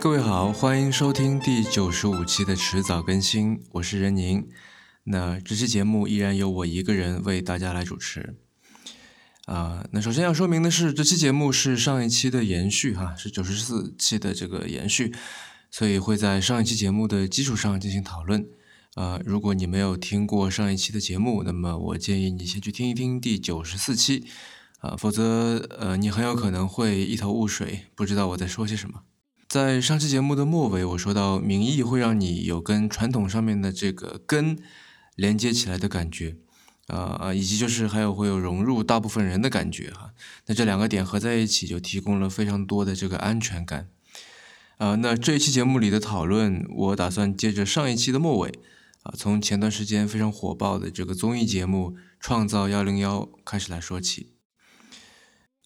各位好，欢迎收听第九十五期的迟早更新，我是任宁。那这期节目依然由我一个人为大家来主持。啊，那首先要说明的是，这期节目是上一期的延续，哈，是九十四期的这个延续，所以会在上一期节目的基础上进行讨论。啊，如果你没有听过上一期的节目，那么我建议你先去听一听第九十四期，啊，否则呃，你很有可能会一头雾水，不知道我在说些什么。在上期节目的末尾，我说到名义会让你有跟传统上面的这个根连接起来的感觉，啊以及就是还有会有融入大部分人的感觉哈。那这两个点合在一起，就提供了非常多的这个安全感。啊，那这一期节目里的讨论，我打算接着上一期的末尾，啊，从前段时间非常火爆的这个综艺节目《创造幺零幺》开始来说起。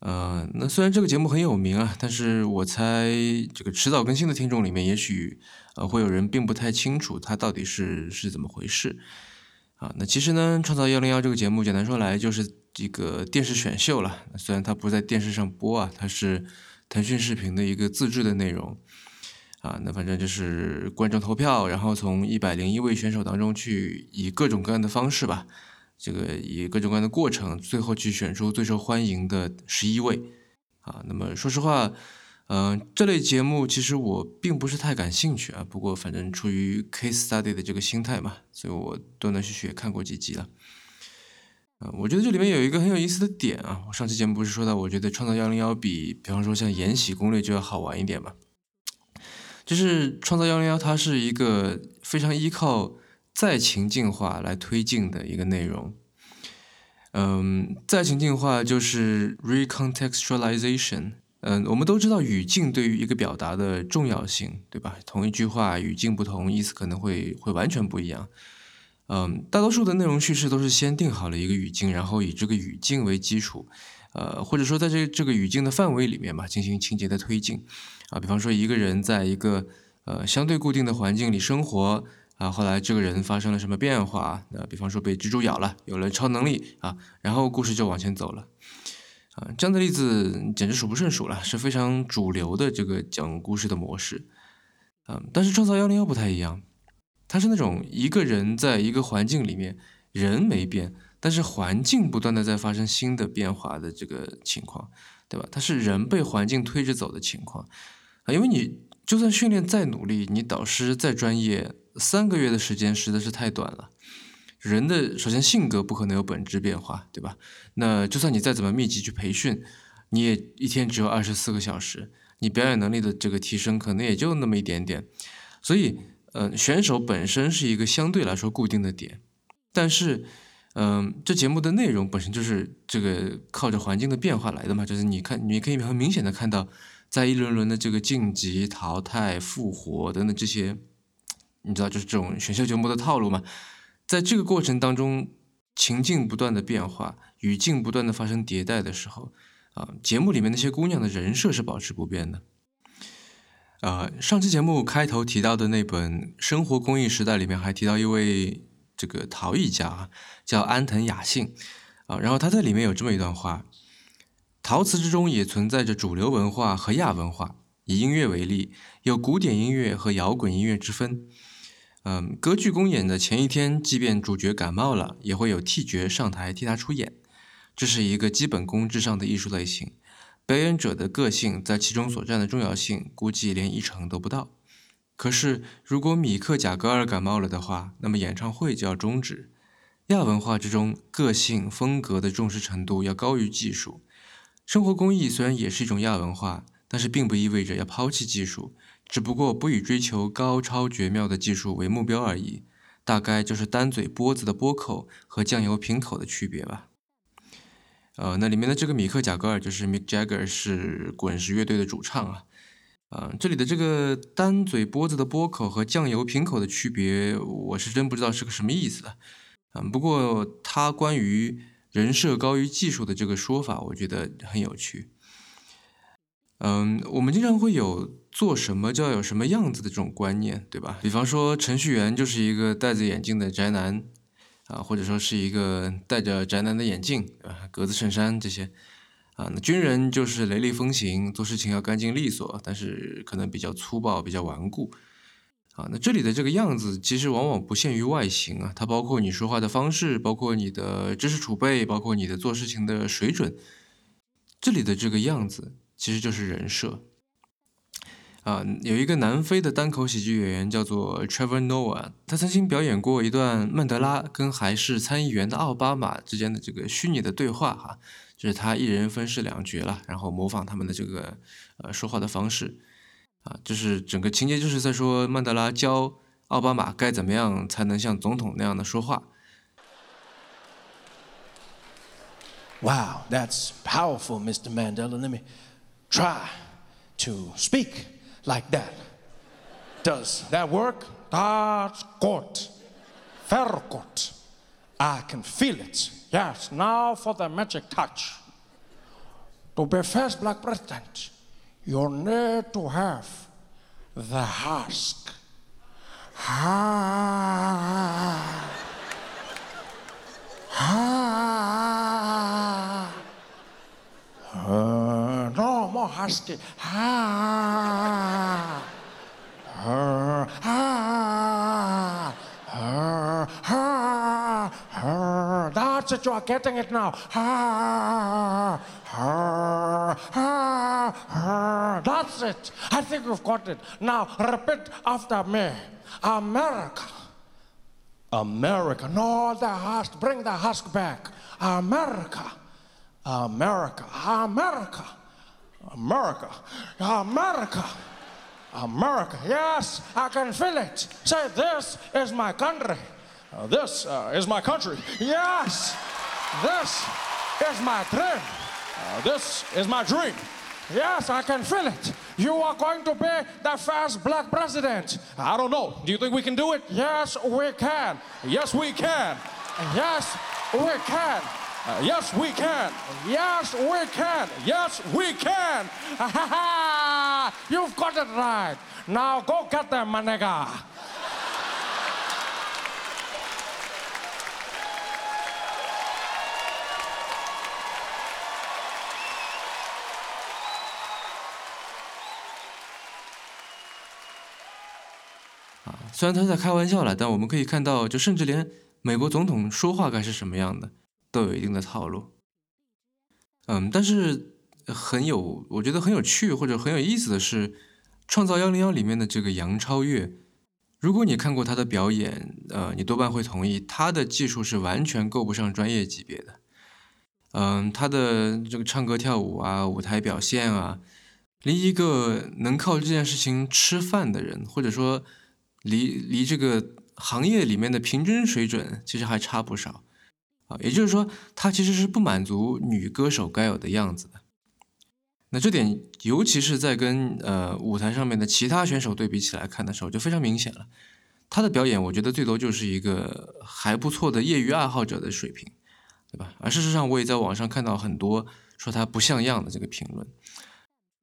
呃，那虽然这个节目很有名啊，但是我猜这个迟早更新的听众里面，也许呃会有人并不太清楚它到底是是怎么回事啊。那其实呢，创造幺零幺这个节目，简单说来就是这个电视选秀了。虽然它不在电视上播啊，它是腾讯视频的一个自制的内容啊。那反正就是观众投票，然后从一百零一位选手当中去以各种各样的方式吧。这个以各种各样的过程，最后去选出最受欢迎的十一位，啊，那么说实话，嗯，这类节目其实我并不是太感兴趣啊。不过反正出于 case study 的这个心态嘛，所以我断断续续也看过几集了。啊，我觉得这里面有一个很有意思的点啊，我上期节目不是说到，我觉得创造幺零幺比，比方说像延禧攻略就要好玩一点嘛。就是创造幺零幺，它是一个非常依靠。再情境化来推进的一个内容，嗯，再情境化就是 recontextualization。嗯，我们都知道语境对于一个表达的重要性，对吧？同一句话语境不同，意思可能会会完全不一样。嗯，大多数的内容叙事都是先定好了一个语境，然后以这个语境为基础，呃，或者说在这这个语境的范围里面吧，进行情节的推进。啊，比方说一个人在一个呃相对固定的环境里生活。啊，后来这个人发生了什么变化？那比方说被蜘蛛咬了，有了超能力啊，然后故事就往前走了。啊，这样的例子简直数不胜数了，是非常主流的这个讲故事的模式。嗯，但是创造幺零幺不太一样，它是那种一个人在一个环境里面，人没变，但是环境不断的在发生新的变化的这个情况，对吧？它是人被环境推着走的情况。啊，因为你就算训练再努力，你导师再专业。三个月的时间实在是太短了。人的首先性格不可能有本质变化，对吧？那就算你再怎么密集去培训，你也一天只有二十四个小时，你表演能力的这个提升可能也就那么一点点。所以，嗯，选手本身是一个相对来说固定的点，但是，嗯，这节目的内容本身就是这个靠着环境的变化来的嘛。就是你看，你可以很明显的看到，在一轮轮的这个晋级、淘汰、复活等等这些。你知道，就是这种选秀节目的套路嘛，在这个过程当中，情境不断的变化，语境不断的发生迭代的时候，啊，节目里面那些姑娘的人设是保持不变的。啊，上期节目开头提到的那本《生活公益时代》里面还提到一位这个陶艺家，叫安藤雅信，啊，然后他在里面有这么一段话：陶瓷之中也存在着主流文化和亚文化，以音乐为例，有古典音乐和摇滚音乐之分。嗯，歌剧公演的前一天，即便主角感冒了，也会有替角上台替他出演。这是一个基本功至上的艺术类型，表演者的个性在其中所占的重要性，估计连一成都不到。可是，如果米克贾格尔感冒了的话，那么演唱会就要终止。亚文化之中，个性风格的重视程度要高于技术。生活工艺虽然也是一种亚文化，但是并不意味着要抛弃技术。只不过不以追求高超绝妙的技术为目标而已，大概就是单嘴波子的波口和酱油瓶口的区别吧。呃，那里面的这个米克贾格尔就是 Mick Jagger，是滚石乐队的主唱啊。呃，这里的这个单嘴波子的波口和酱油瓶口的区别，我是真不知道是个什么意思。嗯，不过他关于人设高于技术的这个说法，我觉得很有趣。嗯，我们经常会有做什么就要有什么样子的这种观念，对吧？比方说程序员就是一个戴着眼镜的宅男，啊，或者说是一个戴着宅男的眼镜，啊，格子衬衫这些，啊，那军人就是雷厉风行，做事情要干净利索，但是可能比较粗暴，比较顽固。啊，那这里的这个样子其实往往不限于外形啊，它包括你说话的方式，包括你的知识储备，包括你的做事情的水准。这里的这个样子其实就是人设。啊，有一个南非的单口喜剧演员叫做 Trevor Noah，他曾经表演过一段曼德拉跟还是参议员的奥巴马之间的这个虚拟的对话，哈，就是他一人分饰两角了，然后模仿他们的这个呃说话的方式，啊，就是整个情节就是在说曼德拉教奥巴马该怎么样才能像总统那样的说话。Wow, that's powerful, Mr. Mandela. Let me try to speak. Like that. Does that work? That's good. Very good. I can feel it. Yes, now for the magic touch. To be first black president, you need to have the husk. Ah. Ah. Uh, no more husky. Ah. Ah. Ah. Ah. Ah. Ah. That's it, you are getting it now. Ah. Ah. Ah. Ah. That's it. I think you've got it. Now repeat after me. America. America. No, the husk. Bring the husk back. America. America. America. America. America. America. Yes, I can feel it. Say, this is my country. Uh, this uh, is my country. Yes, this is my dream. Uh, this is my dream. Yes, I can feel it. You are going to be the first black president. I don't know. Do you think we can do it? Yes, we can. Yes, we can. Yes, we can. Yes, we can. Yes, we can. Yes, we can. You've got it right. Now go get them, my nigga. 啊，虽然他在开玩笑了，但我们可以看到，就甚至连美国总统说话该是什么样的，都有一定的套路。嗯，但是很有，我觉得很有趣或者很有意思的是，《创造幺零幺》里面的这个杨超越，如果你看过他的表演，呃，你多半会同意，他的技术是完全够不上专业级别的。嗯，他的这个唱歌跳舞啊，舞台表现啊，离一个能靠这件事情吃饭的人，或者说离离这个行业里面的平均水准，其实还差不少。也就是说，他其实是不满足女歌手该有的样子的。那这点，尤其是在跟呃舞台上面的其他选手对比起来看的时候，就非常明显了。他的表演，我觉得最多就是一个还不错的业余爱好者的水平，对吧？而事实上，我也在网上看到很多说他不像样的这个评论。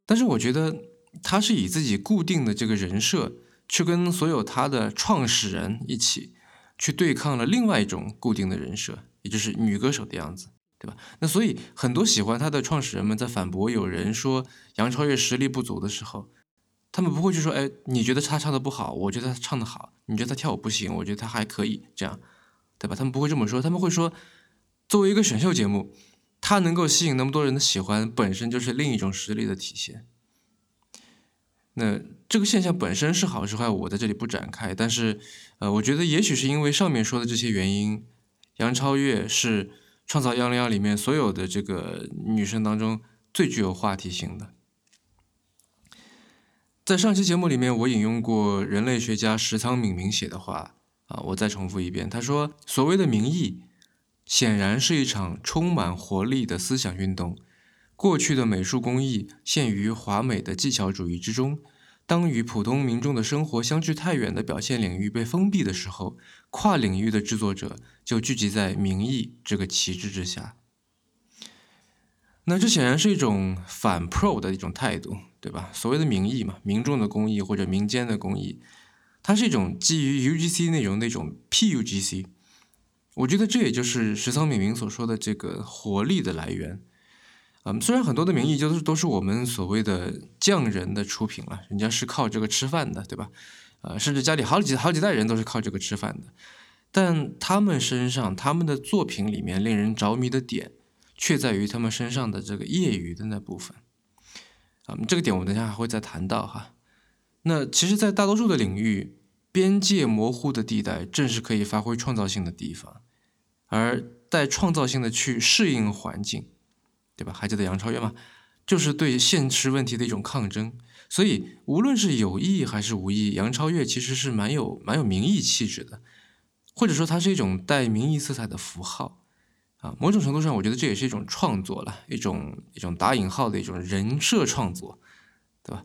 但是，我觉得他是以自己固定的这个人设，去跟所有他的创始人一起去对抗了另外一种固定的人设。也就是女歌手的样子，对吧？那所以很多喜欢她的创始人们在反驳有人说杨超越实力不足的时候，他们不会去说：“哎，你觉得她唱的不好，我觉得她唱的好；你觉得她跳舞不行，我觉得她还可以。”这样，对吧？他们不会这么说，他们会说：“作为一个选秀节目，它能够吸引那么多人的喜欢，本身就是另一种实力的体现。”那这个现象本身是好是坏，我在这里不展开。但是，呃，我觉得也许是因为上面说的这些原因。杨超越是《创造幺零幺》里面所有的这个女生当中最具有话题性的。在上期节目里面，我引用过人类学家石仓敏明写的话啊，我再重复一遍。他说：“所谓的民意，显然是一场充满活力的思想运动。过去的美术工艺陷于华美的技巧主义之中。”当与普通民众的生活相距太远的表现领域被封闭的时候，跨领域的制作者就聚集在民意这个旗帜之下。那这显然是一种反 pro 的一种态度，对吧？所谓的民意嘛，民众的公益或者民间的公益，它是一种基于 UGC 内容的一种 PUGC。我觉得这也就是石仓敏明所说的这个活力的来源。嗯，虽然很多的名义就是都是我们所谓的匠人的出品了，人家是靠这个吃饭的，对吧？呃，甚至家里好几好几代人都是靠这个吃饭的，但他们身上他们的作品里面令人着迷的点，却在于他们身上的这个业余的那部分。啊，这个点我等下还会再谈到哈。那其实，在大多数的领域，边界模糊的地带正是可以发挥创造性的地方，而带创造性的去适应环境。对吧？还记得杨超越吗？就是对现实问题的一种抗争。所以，无论是有意还是无意，杨超越其实是蛮有蛮有民意气质的，或者说它是一种带民意色彩的符号啊。某种程度上，我觉得这也是一种创作了，一种一种打引号的一种人设创作，对吧？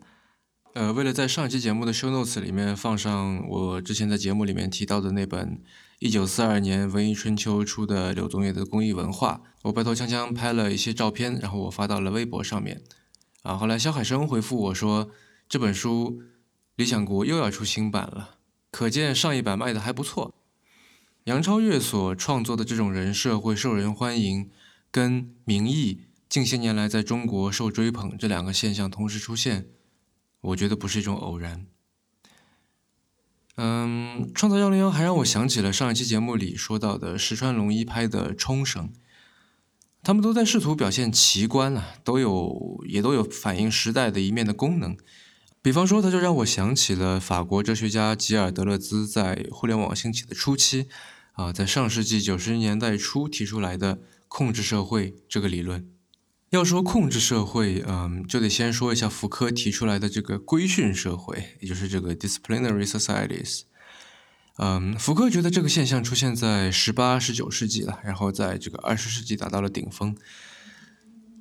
呃，为了在上一期节目的 show notes 里面放上我之前在节目里面提到的那本一九四二年文艺春秋出的柳宗悦的公益文化，我白头锵锵拍了一些照片，然后我发到了微博上面。啊，后来肖海生回复我说，这本书理想国又要出新版了，可见上一版卖的还不错。杨超越所创作的这种人设会受人欢迎，跟民意近些年来在中国受追捧这两个现象同时出现。我觉得不是一种偶然。嗯，创造幺零幺还让我想起了上一期节目里说到的石川龙一拍的《冲绳》，他们都在试图表现奇观啊，都有也都有反映时代的一面的功能。比方说，他就让我想起了法国哲学家吉尔德勒兹在互联网兴起的初期啊，在上世纪九十年代初提出来的控制社会这个理论。要说控制社会，嗯，就得先说一下福柯提出来的这个规训社会，也就是这个 disciplinary societies。嗯，福柯觉得这个现象出现在十八、十九世纪了，然后在这个二十世纪达到了顶峰。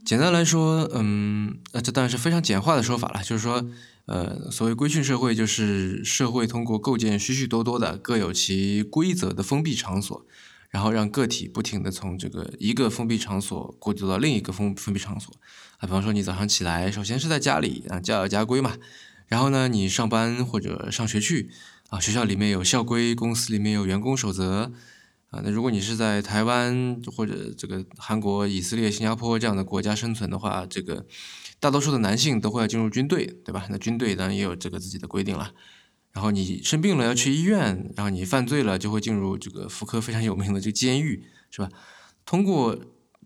简单来说，嗯，那这当然是非常简化的说法了，就是说，呃，所谓规训社会，就是社会通过构建许许多多的各有其规则的封闭场所。然后让个体不停地从这个一个封闭场所过渡到另一个封封闭场所，啊，比方说你早上起来，首先是在家里啊，家有家规嘛，然后呢，你上班或者上学去，啊，学校里面有校规，公司里面有员工守则，啊，那如果你是在台湾或者这个韩国、以色列、新加坡这样的国家生存的话，这个大多数的男性都会要进入军队，对吧？那军队当然也有这个自己的规定了。然后你生病了要去医院，然后你犯罪了就会进入这个福柯非常有名的这个监狱，是吧？通过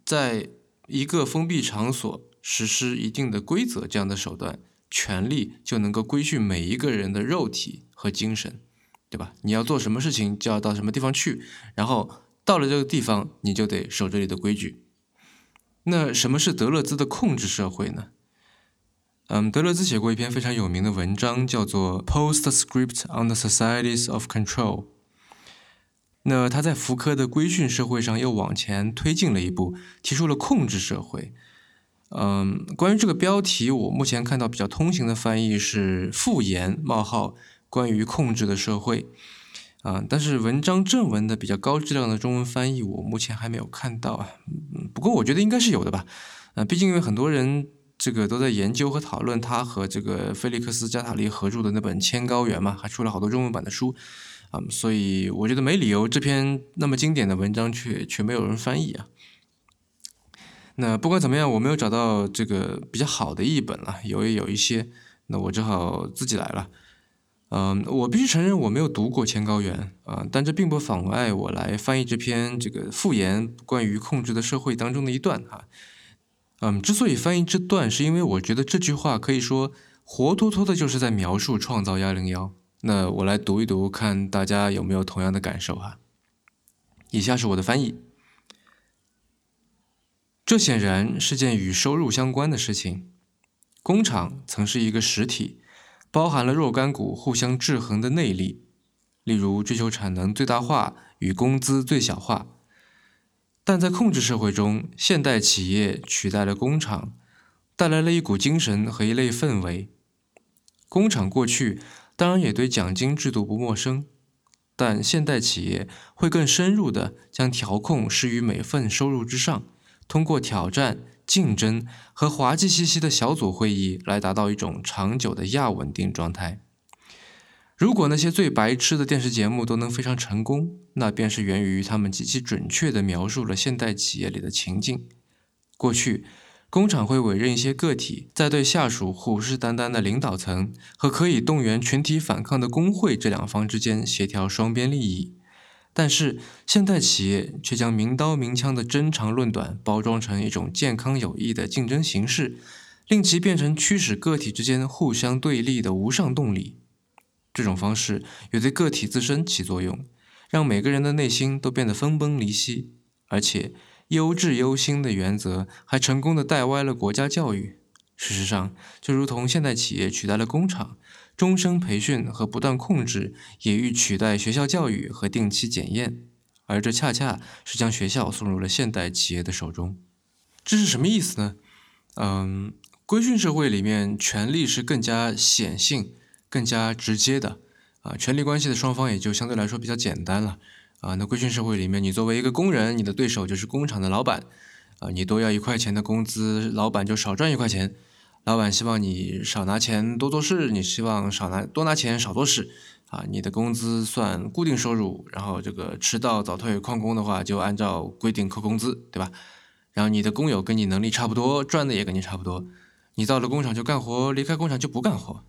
在一个封闭场所实施一定的规则这样的手段，权力就能够规训每一个人的肉体和精神，对吧？你要做什么事情就要到什么地方去，然后到了这个地方你就得守这里的规矩。那什么是德勒兹的控制社会呢？嗯，德勒兹写过一篇非常有名的文章，叫做《Postscript on the Societies of Control》。那他在福柯的规训社会上又往前推进了一步，提出了控制社会。嗯，关于这个标题，我目前看到比较通行的翻译是“复言冒号关于控制的社会”。啊，但是文章正文的比较高质量的中文翻译，我目前还没有看到啊。不过我觉得应该是有的吧。啊，毕竟因为很多人。这个都在研究和讨论他和这个菲利克斯加塔利合著的那本《千高原》嘛，还出了好多中文版的书，啊，所以我觉得没理由这篇那么经典的文章却却没有人翻译啊。那不管怎么样，我没有找到这个比较好的译本了，有也有一些，那我只好自己来了。嗯，我必须承认我没有读过《千高原》啊，但这并不妨碍我来翻译这篇这个复言关于控制的社会当中的一段哈。嗯，之所以翻译这段，是因为我觉得这句话可以说活脱脱的就是在描述创造幺零幺。那我来读一读，看大家有没有同样的感受哈。以下是我的翻译：这显然是件与收入相关的事情。工厂曾是一个实体，包含了若干股互相制衡的内力，例如追求产能最大化与工资最小化。但在控制社会中，现代企业取代了工厂，带来了一股精神和一类氛围。工厂过去当然也对奖金制度不陌生，但现代企业会更深入地将调控施于每份收入之上，通过挑战、竞争和滑稽兮兮的小组会议来达到一种长久的亚稳定状态。如果那些最白痴的电视节目都能非常成功，那便是源于他们极其准确地描述了现代企业里的情境。过去，工厂会委任一些个体，在对下属虎视眈眈的领导层和可以动员群体反抗的工会这两方之间协调双边利益。但是，现代企业却将明刀明枪的真长论短包装成一种健康有益的竞争形式，令其变成驱使个体之间互相对立的无上动力。这种方式也对个体自身起作用，让每个人的内心都变得分崩离析，而且。优质优心的原则还成功的带歪了国家教育。事实上，就如同现代企业取代了工厂，终身培训和不断控制也欲取代学校教育和定期检验，而这恰恰是将学校送入了现代企业的手中。这是什么意思呢？嗯，规训社会里面，权力是更加显性、更加直接的，啊，权力关系的双方也就相对来说比较简单了。啊，那规训社会里面，你作为一个工人，你的对手就是工厂的老板，啊，你多要一块钱的工资，老板就少赚一块钱。老板希望你少拿钱多做事，你希望少拿多拿钱少做事，啊，你的工资算固定收入，然后这个迟到早退旷工的话，就按照规定扣工资，对吧？然后你的工友跟你能力差不多，赚的也跟你差不多，你到了工厂就干活，离开工厂就不干活，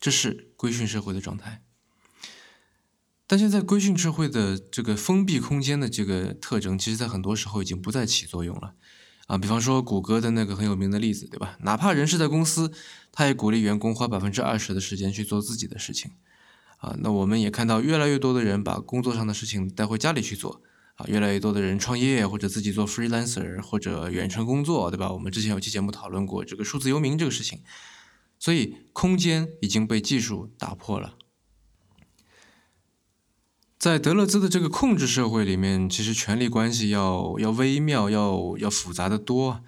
这是规训社会的状态。但现在规训社会的这个封闭空间的这个特征，其实在很多时候已经不再起作用了，啊，比方说谷歌的那个很有名的例子，对吧？哪怕人是在公司，他也鼓励员工花百分之二十的时间去做自己的事情，啊，那我们也看到越来越多的人把工作上的事情带回家里去做，啊，越来越多的人创业或者自己做 freelancer 或者远程工作，对吧？我们之前有期节目讨论过这个数字游民这个事情，所以空间已经被技术打破了。在德勒兹的这个控制社会里面，其实权力关系要要微妙，要要复杂的多，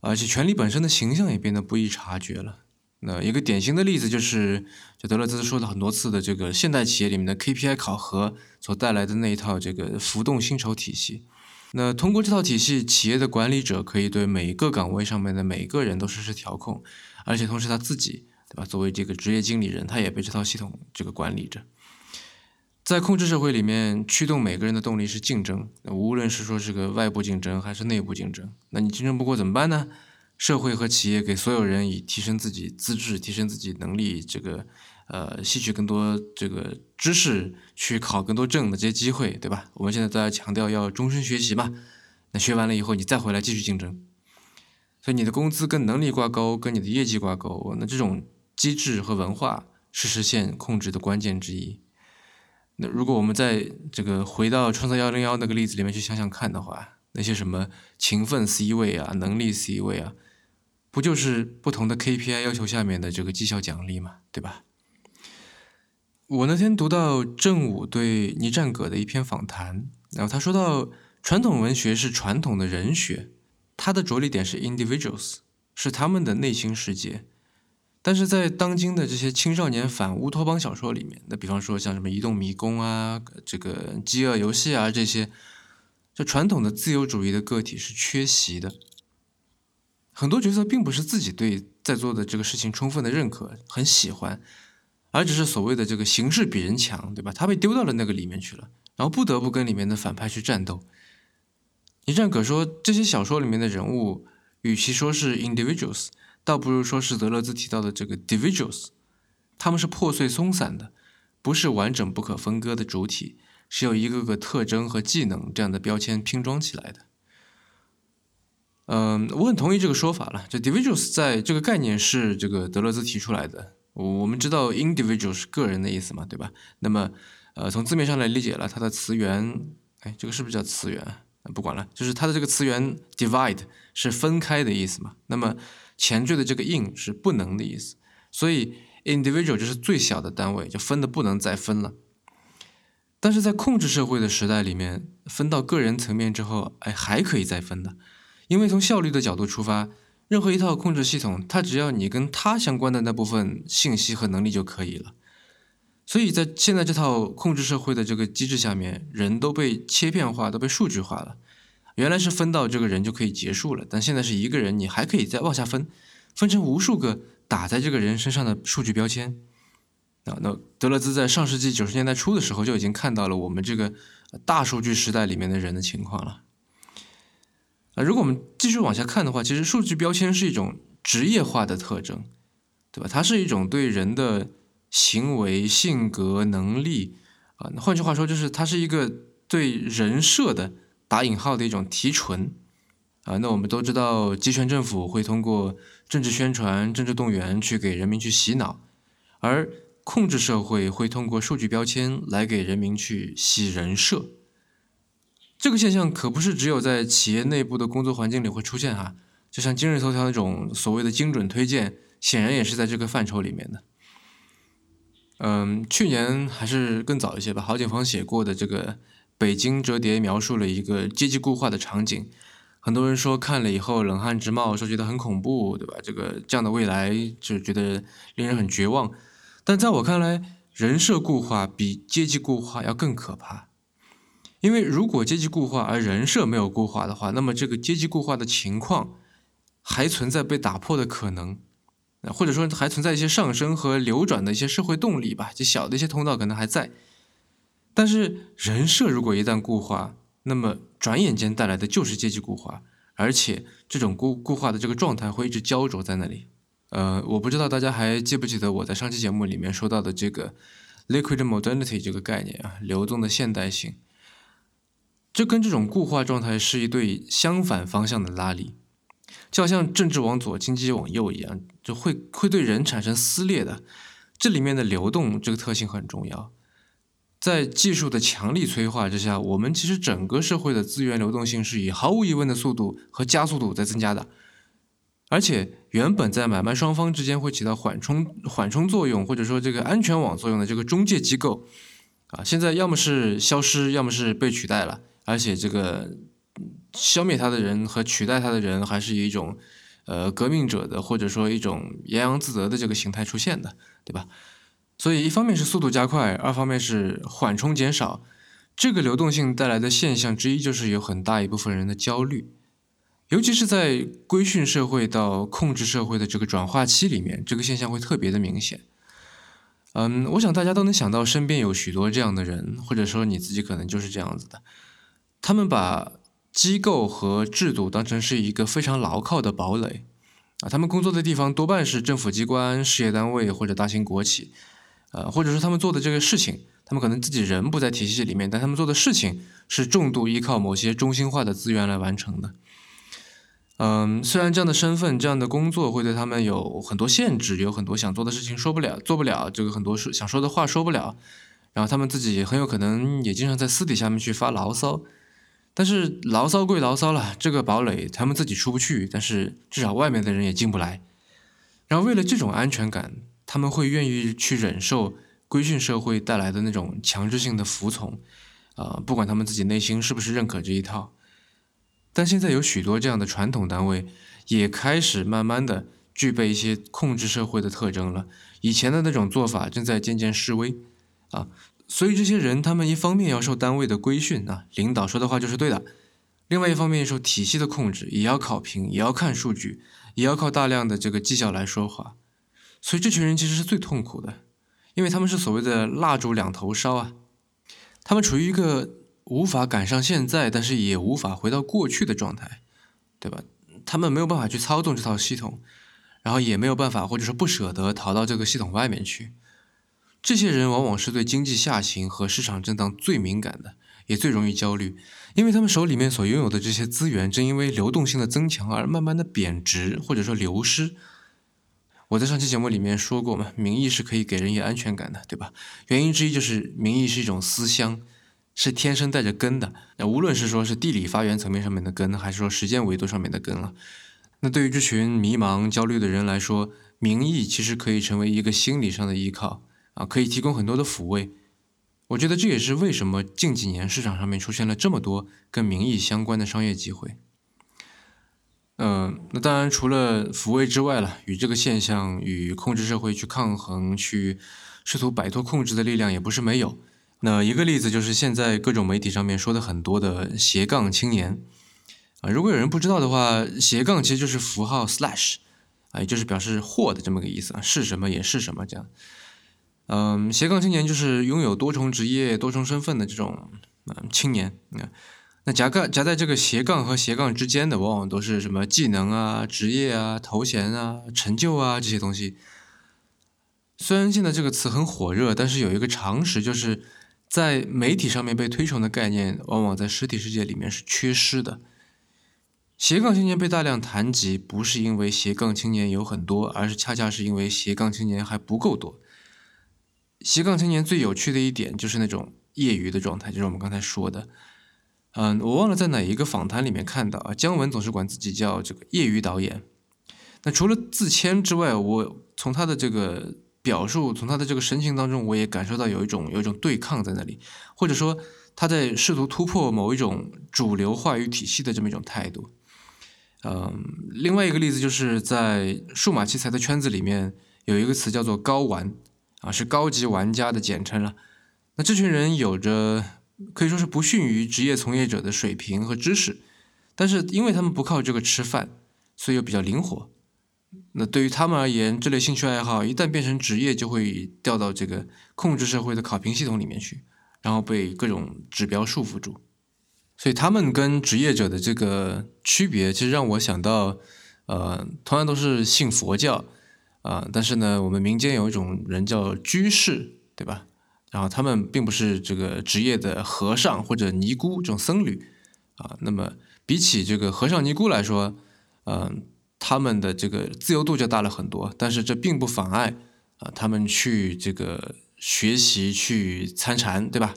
而且权力本身的形象也变得不易察觉了。那一个典型的例子就是，就德勒兹说的很多次的这个现代企业里面的 KPI 考核所带来的那一套这个浮动薪酬体系。那通过这套体系，企业的管理者可以对每一个岗位上面的每个人都实施调控，而且同时他自己，对吧？作为这个职业经理人，他也被这套系统这个管理着。在控制社会里面，驱动每个人的动力是竞争。无论是说这个外部竞争还是内部竞争，那你竞争不过怎么办呢？社会和企业给所有人以提升自己资质、提升自己能力，这个呃吸取更多这个知识、去考更多证的这些机会，对吧？我们现在都在强调要终身学习嘛。那学完了以后，你再回来继续竞争，所以你的工资跟能力挂钩，跟你的业绩挂钩。那这种机制和文化是实现控制的关键之一。那如果我们在这个回到创造幺零幺那个例子里面去想想看的话，那些什么勤奋 C 位啊、能力 C 位啊，不就是不同的 KPI 要求下面的这个绩效奖励嘛，对吧？我那天读到郑武对倪占葛的一篇访谈，然后他说到传统文学是传统的人学，他的着力点是 individuals，是他们的内心世界。但是在当今的这些青少年反乌托邦小说里面，那比方说像什么《移动迷宫》啊、这个《饥饿游戏》啊这些，就传统的自由主义的个体是缺席的。很多角色并不是自己对在做的这个事情充分的认可、很喜欢，而只是所谓的这个形势比人强，对吧？他被丢到了那个里面去了，然后不得不跟里面的反派去战斗。你这样可说，这些小说里面的人物，与其说是 individuals。倒不如说是德勒兹提到的这个 individuals，他们是破碎松散的，不是完整不可分割的主体，是由一个个特征和技能这样的标签拼装起来的。嗯，我很同意这个说法了。这 individuals 在这个概念是这个德勒兹提出来的。我们知道 individual 是个人的意思嘛，对吧？那么，呃，从字面上来理解了，它的词源，哎，这个是不是叫词源？不管了，就是它的这个词源 divide 是分开的意思嘛。那么前缀的这个 in 是不能的意思，所以 individual 就是最小的单位，就分的不能再分了。但是在控制社会的时代里面，分到个人层面之后，哎，还可以再分的，因为从效率的角度出发，任何一套控制系统，它只要你跟它相关的那部分信息和能力就可以了。所以在现在这套控制社会的这个机制下面，人都被切片化，都被数据化了。原来是分到这个人就可以结束了，但现在是一个人，你还可以再往下分，分成无数个打在这个人身上的数据标签。啊，那德勒兹在上世纪九十年代初的时候就已经看到了我们这个大数据时代里面的人的情况了。啊，如果我们继续往下看的话，其实数据标签是一种职业化的特征，对吧？它是一种对人的行为、性格、能力啊，换句话说，就是它是一个对人设的打引号的一种提纯啊。那我们都知道，集权政府会通过政治宣传、政治动员去给人民去洗脑，而控制社会会通过数据标签来给人民去洗人设。这个现象可不是只有在企业内部的工作环境里会出现哈，就像今日头条那种所谓的精准推荐，显然也是在这个范畴里面的。嗯，去年还是更早一些吧，郝景芳写过的这个北京折叠描述了一个阶级固化的场景，很多人说看了以后冷汗直冒，说觉得很恐怖，对吧？这个这样的未来就觉得令人很绝望。但在我看来，人设固化比阶级固化要更可怕。因为如果阶级固化而人设没有固化的话，那么这个阶级固化的情况还存在被打破的可能，或者说还存在一些上升和流转的一些社会动力吧，就小的一些通道可能还在。但是人设如果一旦固化，那么转眼间带来的就是阶级固化，而且这种固固化的这个状态会一直焦灼在那里。呃，我不知道大家还记不记得我在上期节目里面说到的这个 liquid modernity 这个概念啊，流动的现代性。这跟这种固化状态是一对相反方向的拉力，就好像政治往左，经济往右一样，就会会对人产生撕裂的。这里面的流动这个特性很重要，在技术的强力催化之下，我们其实整个社会的资源流动性是以毫无疑问的速度和加速度在增加的，而且原本在买卖双方之间会起到缓冲缓冲作用，或者说这个安全网作用的这个中介机构，啊，现在要么是消失，要么是被取代了。而且这个消灭他的人和取代他的人，还是以一种呃革命者的或者说一种洋洋自得的这个形态出现的，对吧？所以一方面是速度加快，二方面是缓冲减少。这个流动性带来的现象之一，就是有很大一部分人的焦虑，尤其是在规训社会到控制社会的这个转化期里面，这个现象会特别的明显。嗯，我想大家都能想到身边有许多这样的人，或者说你自己可能就是这样子的。他们把机构和制度当成是一个非常牢靠的堡垒，啊，他们工作的地方多半是政府机关、事业单位或者大型国企，呃，或者说他们做的这个事情，他们可能自己人不在体系里面，但他们做的事情是重度依靠某些中心化的资源来完成的。嗯，虽然这样的身份、这样的工作会对他们有很多限制，有很多想做的事情说不了、做不了，这个很多说想说的话说不了，然后他们自己很有可能也经常在私底下面去发牢骚。但是牢骚归牢骚了，这个堡垒他们自己出不去，但是至少外面的人也进不来。然后为了这种安全感，他们会愿意去忍受规训社会带来的那种强制性的服从，啊，不管他们自己内心是不是认可这一套。但现在有许多这样的传统单位也开始慢慢的具备一些控制社会的特征了，以前的那种做法正在渐渐式微，啊。所以这些人，他们一方面要受单位的规训啊，领导说的话就是对的；另外一方面受体系的控制，也要考评，也要看数据，也要靠大量的这个绩效来说话。所以这群人其实是最痛苦的，因为他们是所谓的蜡烛两头烧啊，他们处于一个无法赶上现在，但是也无法回到过去的状态，对吧？他们没有办法去操纵这套系统，然后也没有办法或者说不舍得逃到这个系统外面去。这些人往往是对经济下行和市场震荡最敏感的，也最容易焦虑，因为他们手里面所拥有的这些资源，正因为流动性的增强而慢慢的贬值或者说流失。我在上期节目里面说过嘛，民意是可以给人以安全感的，对吧？原因之一就是民意是一种思乡，是天生带着根的。那无论是说是地理发源层面上面的根，还是说时间维度上面的根了，那对于这群迷茫焦虑的人来说，民意其实可以成为一个心理上的依靠。啊，可以提供很多的抚慰，我觉得这也是为什么近几年市场上面出现了这么多跟民意相关的商业机会。嗯，那当然除了抚慰之外了，与这个现象与控制社会去抗衡，去试图摆脱控制的力量也不是没有。那一个例子就是现在各种媒体上面说的很多的斜杠青年啊，如果有人不知道的话，斜杠其实就是符号 slash 啊，也就是表示或的这么个意思啊，是什么也是什么这样。嗯，斜杠青年就是拥有多重职业、多重身份的这种嗯青年。那夹杠夹在这个斜杠和斜杠之间的，往往都是什么技能啊、职业啊、头衔啊、成就啊这些东西。虽然现在这个词很火热，但是有一个常识，就是在媒体上面被推崇的概念，往往在实体世界里面是缺失的。斜杠青年被大量谈及，不是因为斜杠青年有很多，而是恰恰是因为斜杠青年还不够多。斜杠青年最有趣的一点就是那种业余的状态，就是我们刚才说的。嗯，我忘了在哪一个访谈里面看到啊，姜文总是管自己叫这个业余导演。那除了自谦之外，我从他的这个表述，从他的这个神情当中，我也感受到有一种有一种对抗在那里，或者说他在试图突破某一种主流话语体系的这么一种态度。嗯，另外一个例子就是在数码器材的圈子里面，有一个词叫做“高玩”，啊，是高级玩家的简称了。那这群人有着。可以说是不逊于职业从业者的水平和知识，但是因为他们不靠这个吃饭，所以又比较灵活。那对于他们而言，这类兴趣爱好一旦变成职业，就会掉到这个控制社会的考评系统里面去，然后被各种指标束缚住。所以他们跟职业者的这个区别，其实让我想到，呃，同样都是信佛教啊，但是呢，我们民间有一种人叫居士，对吧？然后他们并不是这个职业的和尚或者尼姑这种僧侣，啊，那么比起这个和尚尼姑来说，嗯，他们的这个自由度就大了很多。但是这并不妨碍啊，他们去这个学习去参禅，对吧？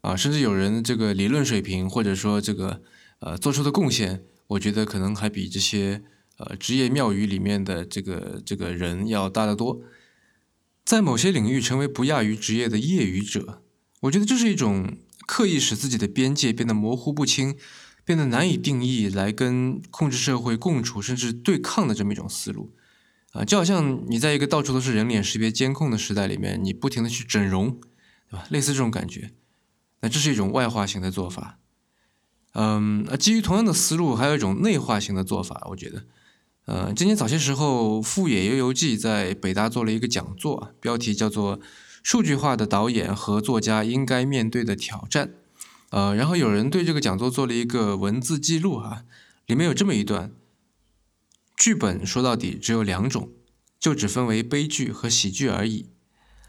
啊，甚至有人这个理论水平或者说这个呃做出的贡献，我觉得可能还比这些呃职业庙宇里面的这个这个人要大得多。在某些领域成为不亚于职业的业余者，我觉得这是一种刻意使自己的边界变得模糊不清，变得难以定义，来跟控制社会共处甚至对抗的这么一种思路。啊，就好像你在一个到处都是人脸识别监控的时代里面，你不停的去整容，对吧？类似这种感觉。那这是一种外化型的做法。嗯，那基于同样的思路，还有一种内化型的做法，我觉得。呃，今年早些时候，富野悠悠记在北大做了一个讲座，标题叫做《数据化的导演和作家应该面对的挑战》。呃，然后有人对这个讲座做了一个文字记录哈，里面有这么一段：剧本说到底只有两种，就只分为悲剧和喜剧而已。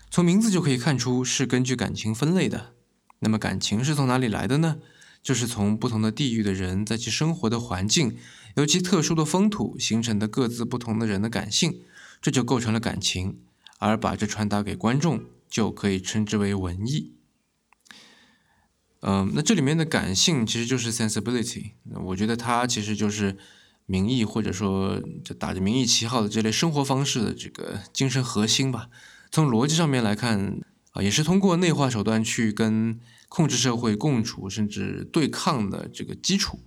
从名字就可以看出是根据感情分类的。那么感情是从哪里来的呢？就是从不同的地域的人在其生活的环境。由其特殊的风土形成的各自不同的人的感性，这就构成了感情，而把这传达给观众，就可以称之为文艺。嗯，那这里面的感性其实就是 sensibility，我觉得它其实就是民意或者说就打着民意旗号的这类生活方式的这个精神核心吧。从逻辑上面来看啊，也是通过内化手段去跟控制社会共处甚至对抗的这个基础。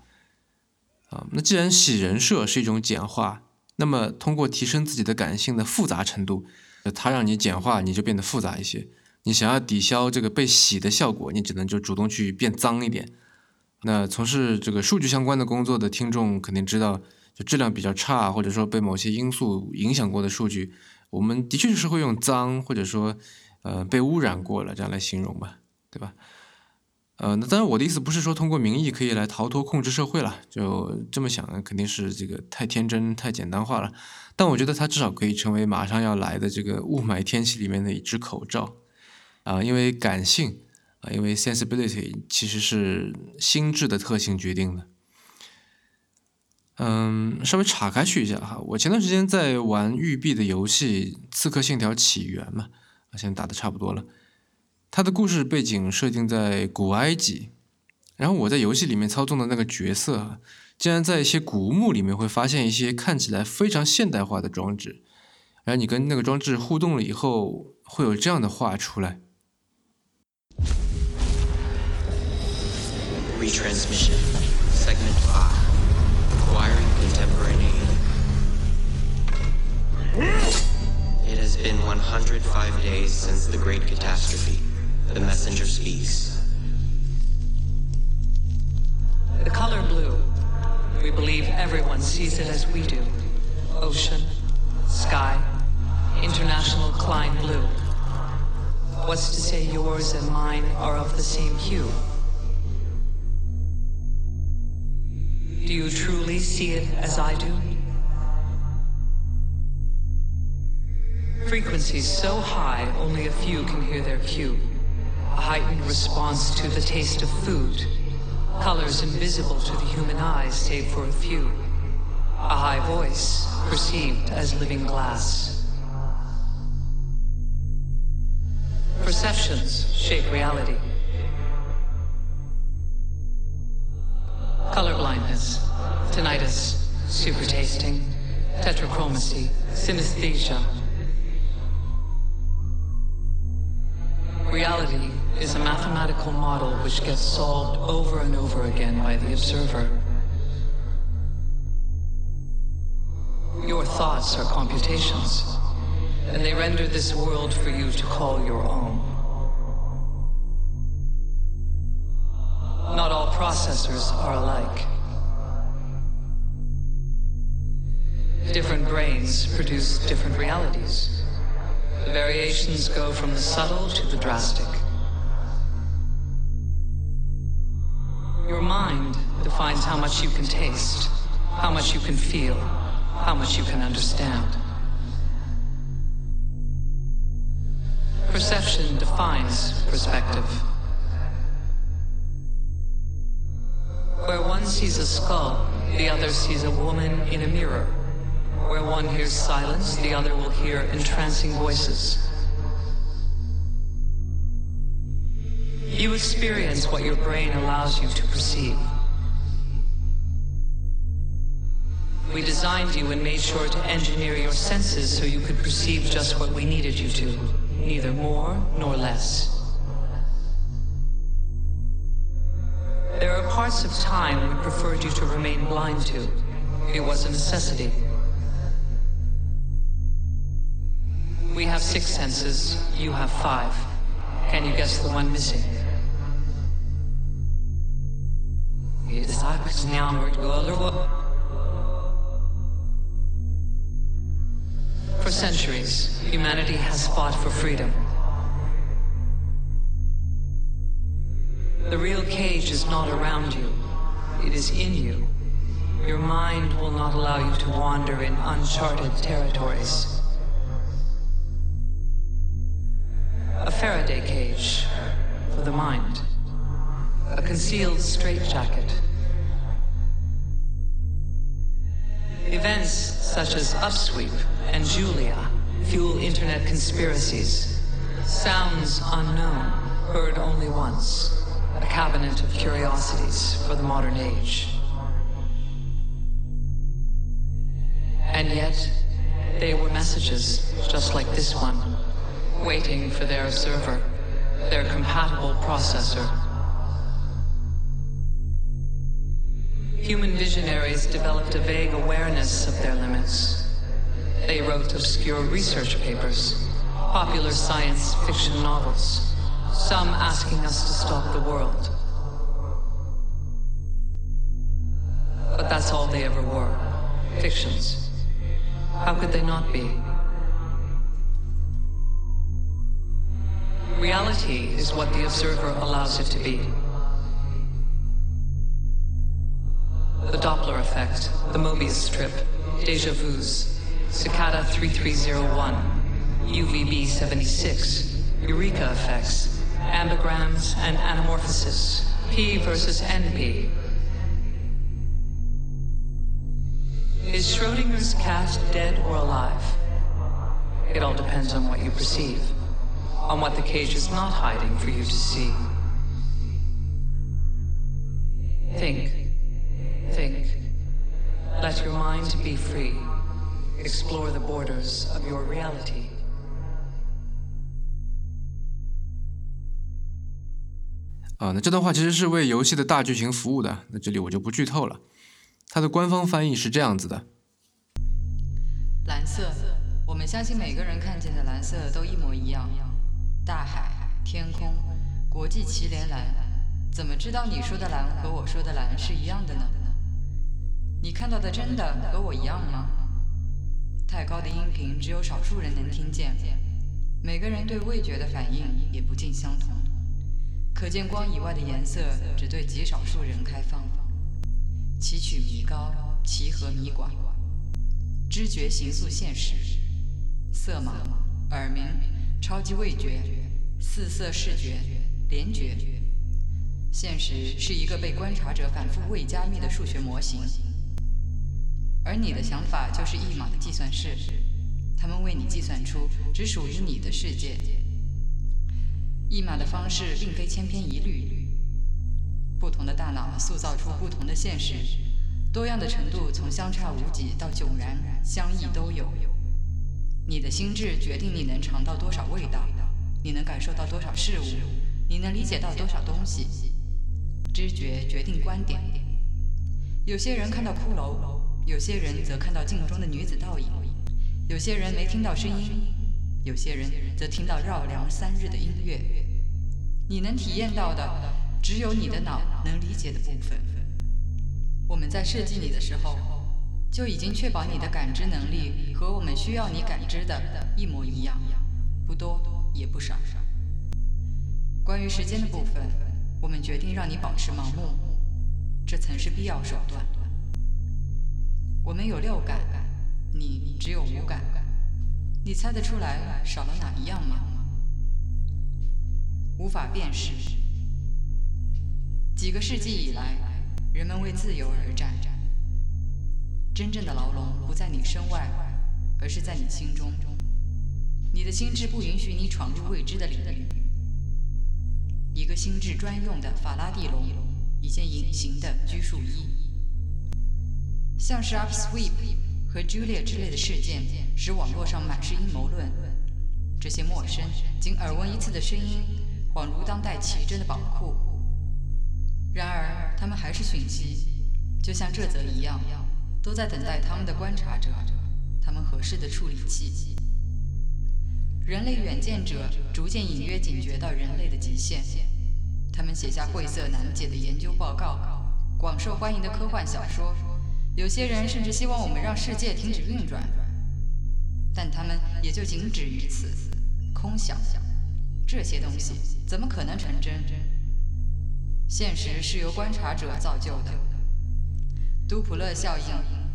啊，那既然洗人设是一种简化，那么通过提升自己的感性的复杂程度，它让你简化，你就变得复杂一些。你想要抵消这个被洗的效果，你只能就主动去变脏一点。那从事这个数据相关的工作的听众肯定知道，就质量比较差，或者说被某些因素影响过的数据，我们的确是会用脏，或者说呃被污染过了这样来形容吧，对吧？呃，那当然，我的意思不是说通过民意可以来逃脱控制社会了，就这么想肯定是这个太天真、太简单化了。但我觉得它至少可以成为马上要来的这个雾霾天气里面的一只口罩啊，因为感性啊，因为 sensibility 其实是心智的特性决定的。嗯，稍微岔开去一下哈，我前段时间在玩育碧的游戏《刺客信条：起源》嘛，啊，现在打的差不多了。它的故事背景设定在古埃及，然后我在游戏里面操纵的那个角色啊，竟然在一些古墓里面会发现一些看起来非常现代化的装置，然后你跟那个装置互动了以后，会有这样的话出来。Retransmission segment five acquiring contemporaneity. It has been one hundred five days since the great catastrophe. The messenger speaks. The color blue. We believe everyone sees it as we do. Ocean, sky, international Klein blue. What's to say yours and mine are of the same hue? Do you truly see it as I do? Frequencies so high, only a few can hear their cue. A heightened response to the taste of food. Colors invisible to the human eyes save for a few. A high voice perceived as living glass. Perceptions shape reality. Color blindness, tinnitus, super tasting, tetrachromacy, synesthesia. Reality is a mathematical model which gets solved over and over again by the observer. Your thoughts are computations, and they render this world for you to call your own. Not all processors are alike. Different brains produce different realities. The variations go from the subtle to the drastic. Your mind defines how much you can taste, how much you can feel, how much you can understand. Perception defines perspective. Where one sees a skull, the other sees a woman in a mirror. Where one hears silence, the other will hear entrancing voices. You experience what your brain allows you to perceive. We designed you and made sure to engineer your senses so you could perceive just what we needed you to, neither more nor less. There are parts of time we preferred you to remain blind to. It was a necessity. We have six senses, you have five. Can you guess the one missing? For centuries, humanity has fought for freedom. The real cage is not around you, it is in you. Your mind will not allow you to wander in uncharted territories. Faraday cage for the mind. A concealed straitjacket. Events such as Upsweep and Julia fuel internet conspiracies. Sounds unknown, heard only once. A cabinet of curiosities for the modern age. And yet, they were messages just like this one, waiting for their server, their compatible processor. Human visionaries developed a vague awareness of their limits. They wrote obscure research papers, popular science fiction novels, some asking us to stop the world. But that's all they ever were fictions. How could they not be? Reality is what the observer allows it to be. The Doppler effect, the Mobius strip, deja vus, Cicada 3301, UVB 76, Eureka effects, ambigrams and anamorphosis, P versus NP. Is Schrodinger's cat dead or alive? It all depends on what you perceive, on what the cage is not hiding for you to see. Think, think. Let your mind be free. Explore the borders of your reality. 啊，那这段话其实是为游戏的大剧情服务的，那这里我就不剧透了。它的官方翻译是这样子的：蓝色，我们相信每个人看见的蓝色都一模一样。大海、天空、国际祁连蓝，怎么知道你说的蓝和我说的蓝是一样的呢？你看到的真的和我一样吗？太高的音频只有少数人能听见，每个人对味觉的反应也不尽相同。可见光以外的颜色只对极少数人开放。奇曲弥高，奇和弥广。知觉形塑现实，色盲、耳鸣、超级味觉、四色视觉、联觉。现实是一个被观察者反复未加密的数学模型，而你的想法就是一码的计算式，他们为你计算出只属于你的世界。一码的方式并非千篇一律，不同的大脑塑造出不同的现实，多样的程度从相差无几到迥然相异都有。你的心智决定你能尝到多少味道，你能感受到多少事物，你能理解到多少东西。知觉决定观点。有些人看到骷髅，有些人则看到镜中的女子倒影，有些人没听到声音。有些人则听到绕梁三日的音乐，你能体验到的只有你的脑能理解的部分。我们在设计你的时候，就已经确保你的感知能力和我们需要你感知的一模一样，不多也不少。关于时间的部分，我们决定让你保持盲目，这曾是必要手段。我们有六感，你只有五感。你猜得出来少了哪一样吗？无法辨识。几个世纪以来，人们为自由而战。真正的牢笼不在你身外，而是在你心中。你的心智不允许你闯入未知的领域。一个心智专用的法拉第笼，一件隐形的拘束衣，像是 Upsweep。和 Julia 之类的事件，使网络上满是阴谋论。这些陌生、仅耳闻一次的声音，恍如当代奇珍的宝库。然而，他们还是讯息，就像这则一样，都在等待他们的观察者，他们合适的处理器。人类远见者逐渐隐约警觉到人类的极限，他们写下晦涩难解的研究报告，广受欢迎的科幻小说。有些人甚至希望我们让世界停止运转，但他们也就仅止于此。空想，这些东西怎么可能成真？现实是由观察者造就的。杜普勒效应、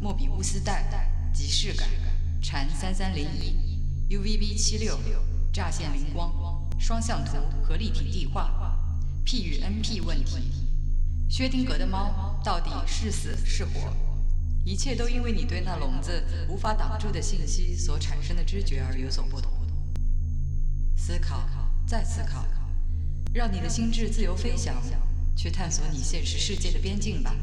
莫比乌斯带、即视感、禅三三零一、UVB 七六、乍现灵光、双向图和立体地画、P 与 NP 问题、薛定谔的猫到底是死是活？一切都因为你对那笼子无法挡住的信息所产生的知觉而有所不同。思考，再思考，让你的心智自由飞翔，去探索你现实世界的边境吧。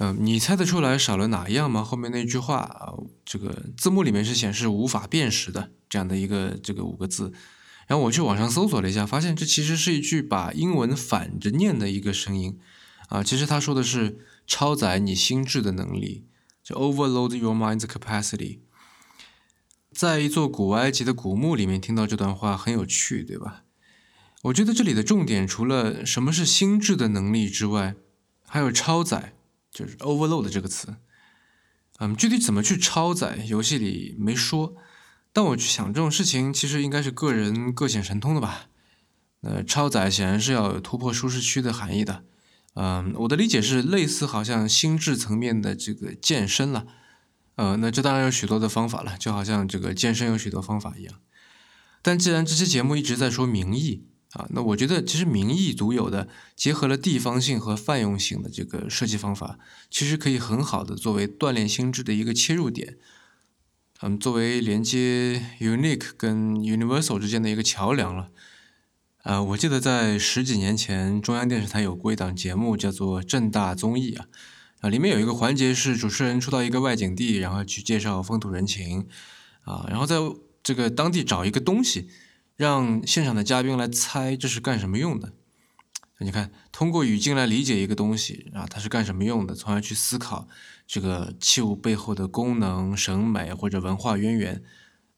嗯，你猜得出来少了哪一样吗？后面那句话啊，这个字幕里面是显示无法辨识的这样的一个这个五个字。然后我去网上搜索了一下，发现这其实是一句把英文反着念的一个声音。啊，其实他说的是。超载你心智的能力，就 overload your mind's capacity。在一座古埃及的古墓里面听到这段话很有趣，对吧？我觉得这里的重点除了什么是心智的能力之外，还有超载，就是 overload 这个词。嗯，具体怎么去超载，游戏里没说。但我去想这种事情，其实应该是个人各显神通的吧。那超载显然是要有突破舒适区的含义的。嗯，我的理解是类似，好像心智层面的这个健身了。呃，那这当然有许多的方法了，就好像这个健身有许多方法一样。但既然这期节目一直在说名义啊，那我觉得其实名义独有的结合了地方性和泛用性的这个设计方法，其实可以很好的作为锻炼心智的一个切入点。嗯，作为连接 unique 跟 universal 之间的一个桥梁了。呃，我记得在十几年前，中央电视台有过一档节目，叫做《正大综艺》啊，啊，里面有一个环节是主持人出到一个外景地，然后去介绍风土人情，啊，然后在这个当地找一个东西，让现场的嘉宾来猜这是干什么用的。你看，通过语境来理解一个东西啊，它是干什么用的，从而去思考这个器物背后的功能、审美或者文化渊源，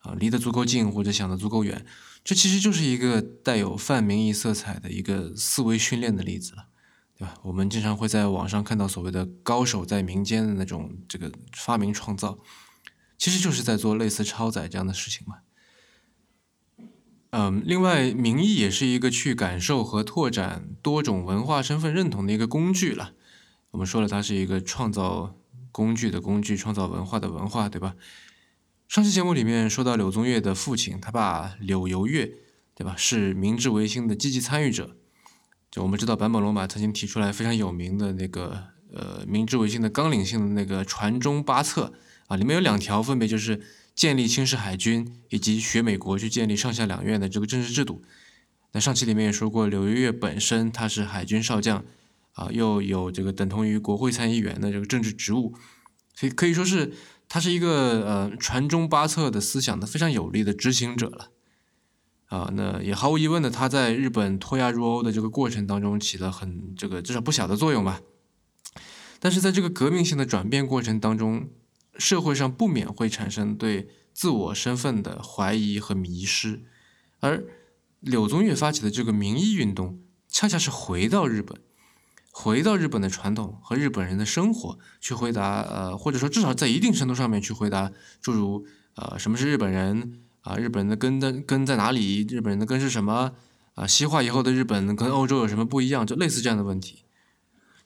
啊，离得足够近或者想得足够远。这其实就是一个带有泛民意色彩的一个思维训练的例子了，对吧？我们经常会在网上看到所谓的高手在民间的那种这个发明创造，其实就是在做类似超载这样的事情嘛。嗯，另外，名义也是一个去感受和拓展多种文化身份认同的一个工具了。我们说了，它是一个创造工具的工具，创造文化的文化，对吧？上期节目里面说到柳宗悦的父亲，他爸柳游月，对吧？是明治维新的积极参与者。就我们知道，坂本龙马曾经提出来非常有名的那个呃明治维新的纲领性的那个传中八策啊，里面有两条，分别就是建立清式海军以及学美国去建立上下两院的这个政治制度。那上期里面也说过，柳游月本身他是海军少将啊，又有这个等同于国会参议员的这个政治职务，所以可以说是他是一个呃传中八策的思想的非常有力的执行者了。啊，那也毫无疑问的，他在日本脱亚入欧的这个过程当中起了很这个至少不小的作用吧。但是在这个革命性的转变过程当中，社会上不免会产生对自我身份的怀疑和迷失，而柳宗悦发起的这个民意运动，恰恰是回到日本，回到日本的传统和日本人的生活，去回答呃，或者说至少在一定程度上面去回答诸如呃什么是日本人。啊，日本人的根的根在哪里？日本人的根是什么？啊，西化以后的日本跟欧洲有什么不一样？就类似这样的问题。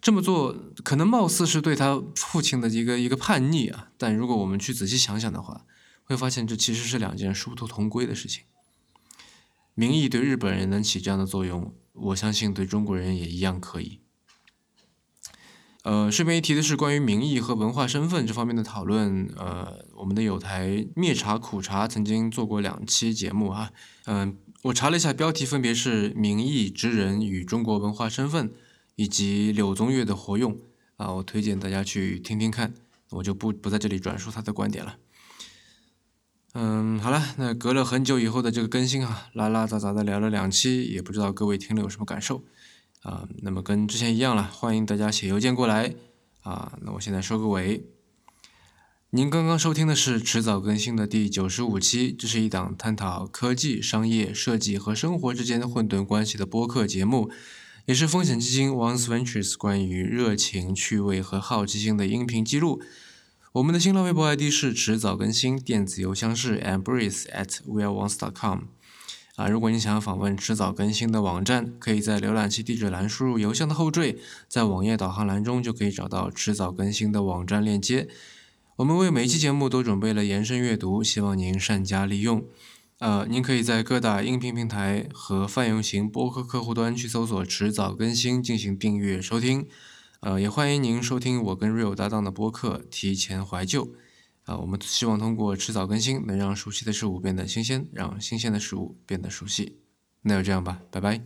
这么做可能貌似是对他父亲的一个一个叛逆啊，但如果我们去仔细想想的话，会发现这其实是两件殊途同归的事情。民意对日本人能起这样的作用，我相信对中国人也一样可以。呃，顺便一提的是，关于民意和文化身份这方面的讨论，呃，我们的有台灭茶苦茶曾经做过两期节目啊，嗯，我查了一下，标题分别是“民意之人与中国文化身份”以及柳宗悦的活用啊，我推荐大家去听听看，我就不不在这里转述他的观点了。嗯，好了，那隔了很久以后的这个更新啊，拉拉杂杂的聊了两期，也不知道各位听了有什么感受。啊，那么跟之前一样了，欢迎大家写邮件过来。啊，那我现在收个尾。您刚刚收听的是迟早更新的第九十五期，这是一档探讨科技、商业、设计和生活之间的混沌关系的播客节目，也是风险基金 Once Ventures 关于热情、趣味和好奇心的音频记录。我们的新浪微博 ID 是迟早更新，电子邮箱是 embrace at weareones.com。啊，如果你想要访问迟早更新的网站，可以在浏览器地址栏输入邮箱的后缀，在网页导航栏中就可以找到迟早更新的网站链接。我们为每一期节目都准备了延伸阅读，希望您善加利用。呃，您可以在各大音频平台和泛用型播客客户端去搜索“迟早更新”进行订阅收听。呃，也欢迎您收听我跟 Real 搭档的播客《提前怀旧》。啊，我们希望通过迟早更新，能让熟悉的事物变得新鲜，让新鲜的事物变得熟悉。那就这样吧，拜拜。